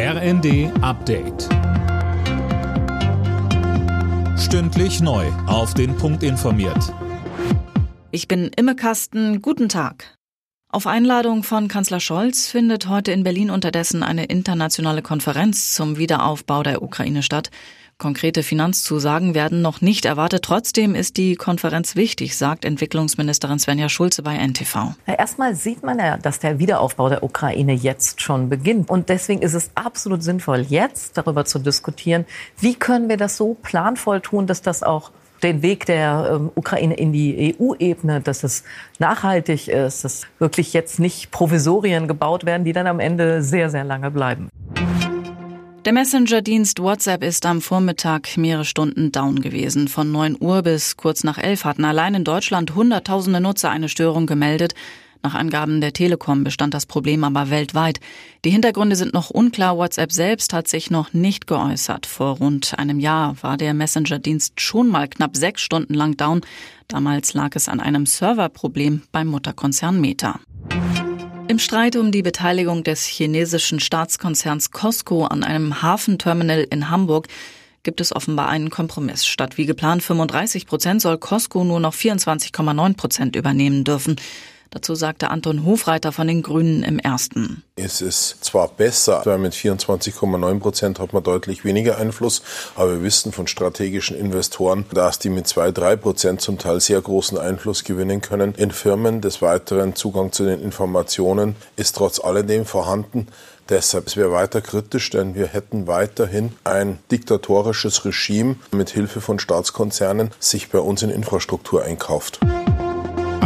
RND Update. Stündlich neu. Auf den Punkt informiert. Ich bin Imme Kasten. Guten Tag. Auf Einladung von Kanzler Scholz findet heute in Berlin unterdessen eine internationale Konferenz zum Wiederaufbau der Ukraine statt. Konkrete Finanzzusagen werden noch nicht erwartet. Trotzdem ist die Konferenz wichtig, sagt Entwicklungsministerin Svenja Schulze bei NTV. Ja, erstmal sieht man ja, dass der Wiederaufbau der Ukraine jetzt schon beginnt. Und deswegen ist es absolut sinnvoll, jetzt darüber zu diskutieren, wie können wir das so planvoll tun, dass das auch den Weg der ähm, Ukraine in die EU-Ebene, dass es nachhaltig ist, dass wirklich jetzt nicht Provisorien gebaut werden, die dann am Ende sehr, sehr lange bleiben. Der Messenger-Dienst WhatsApp ist am Vormittag mehrere Stunden down gewesen. Von 9 Uhr bis kurz nach 11 hatten allein in Deutschland Hunderttausende Nutzer eine Störung gemeldet. Nach Angaben der Telekom bestand das Problem aber weltweit. Die Hintergründe sind noch unklar. WhatsApp selbst hat sich noch nicht geäußert. Vor rund einem Jahr war der Messenger-Dienst schon mal knapp sechs Stunden lang down. Damals lag es an einem Serverproblem beim Mutterkonzern Meta. Im Streit um die Beteiligung des chinesischen Staatskonzerns Costco an einem Hafenterminal in Hamburg gibt es offenbar einen Kompromiss. Statt wie geplant 35 Prozent soll Costco nur noch 24,9 Prozent übernehmen dürfen. Dazu sagte Anton Hofreiter von den Grünen im ersten. Es ist zwar besser, weil mit 24,9 Prozent hat man deutlich weniger Einfluss, aber wir wissen von strategischen Investoren, dass die mit zwei, drei Prozent zum Teil sehr großen Einfluss gewinnen können in Firmen. Des Weiteren Zugang zu den Informationen ist trotz alledem vorhanden. Deshalb wäre weiter kritisch, denn wir hätten weiterhin ein diktatorisches Regime mit Hilfe von Staatskonzernen sich bei uns in Infrastruktur einkauft.